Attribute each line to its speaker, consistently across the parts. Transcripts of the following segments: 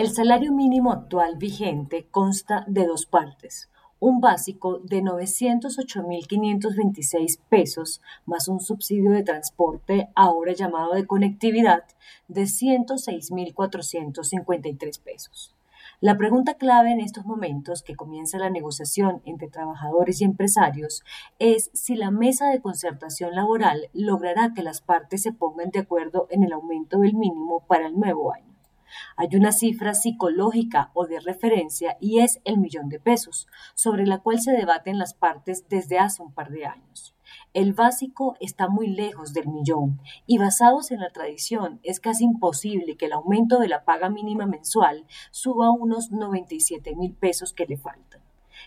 Speaker 1: El salario mínimo actual vigente consta de dos partes. Un básico de 908.526 pesos más un subsidio de transporte, ahora llamado de conectividad, de 106.453 pesos. La pregunta clave en estos momentos que comienza la negociación entre trabajadores y empresarios es si la mesa de concertación laboral logrará que las partes se pongan de acuerdo en el aumento del mínimo para el nuevo año. Hay una cifra psicológica o de referencia y es el millón de pesos, sobre la cual se debaten las partes desde hace un par de años. El básico está muy lejos del millón y basados en la tradición es casi imposible que el aumento de la paga mínima mensual suba unos 97 mil pesos que le faltan.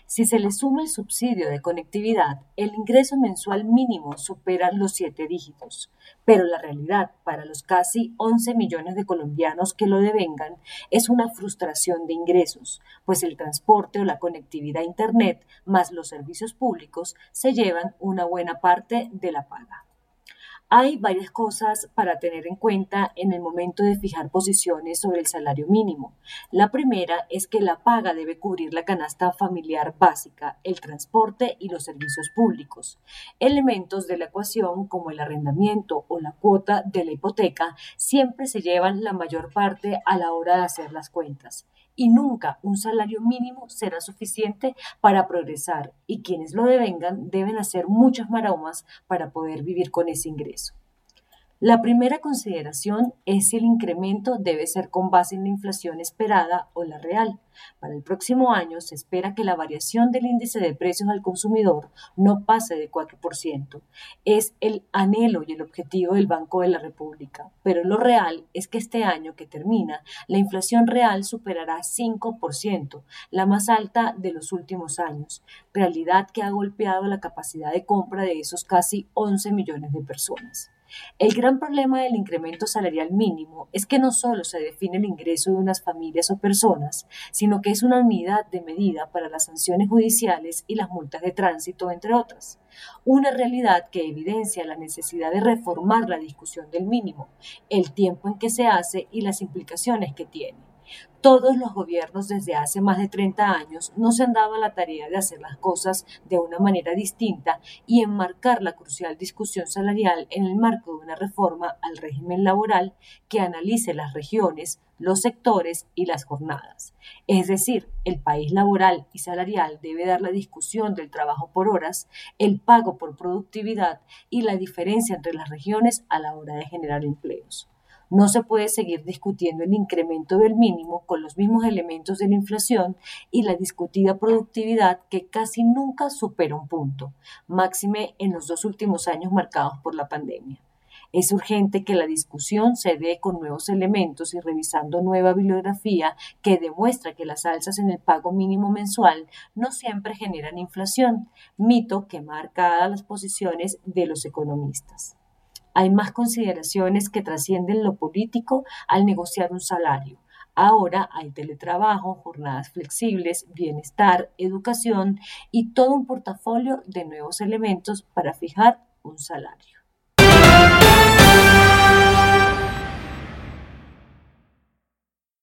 Speaker 1: Si se le suma el subsidio de conectividad, el ingreso mensual mínimo supera los siete dígitos, pero la realidad para los casi 11 millones de colombianos que lo devengan es una frustración de ingresos, pues el transporte o la conectividad a Internet más los servicios públicos se llevan una buena parte de la paga. Hay varias cosas para tener en cuenta en el momento de fijar posiciones sobre el salario mínimo. La primera es que la paga debe cubrir la canasta familiar básica, el transporte y los servicios públicos. Elementos de la ecuación como el arrendamiento o la cuota de la hipoteca siempre se llevan la mayor parte a la hora de hacer las cuentas y nunca un salario mínimo será suficiente para progresar y quienes lo devengan deben hacer muchas maromas para poder vivir con ese ingreso. La primera consideración es si el incremento debe ser con base en la inflación esperada o la real. Para el próximo año se espera que la variación del índice de precios al consumidor no pase de 4%. Es el anhelo y el objetivo del Banco de la República, pero lo real es que este año que termina, la inflación real superará 5%, la más alta de los últimos años, realidad que ha golpeado la capacidad de compra de esos casi 11 millones de personas. El gran problema del incremento salarial mínimo es que no solo se define el ingreso de unas familias o personas, sino que es una unidad de medida para las sanciones judiciales y las multas de tránsito, entre otras. Una realidad que evidencia la necesidad de reformar la discusión del mínimo, el tiempo en que se hace y las implicaciones que tiene. Todos los gobiernos desde hace más de 30 años no se han dado la tarea de hacer las cosas de una manera distinta y enmarcar la crucial discusión salarial en el marco de una reforma al régimen laboral que analice las regiones, los sectores y las jornadas. Es decir, el país laboral y salarial debe dar la discusión del trabajo por horas, el pago por productividad y la diferencia entre las regiones a la hora de generar empleos. No se puede seguir discutiendo el incremento del mínimo con los mismos elementos de la inflación y la discutida productividad que casi nunca supera un punto, máxime en los dos últimos años marcados por la pandemia. Es urgente que la discusión se dé con nuevos elementos y revisando nueva bibliografía que demuestra que las alzas en el pago mínimo mensual no siempre generan inflación, mito que marca las posiciones de los economistas. Hay más consideraciones que trascienden lo político al negociar un salario. Ahora hay teletrabajo, jornadas flexibles, bienestar, educación y todo un portafolio de nuevos elementos para fijar un salario.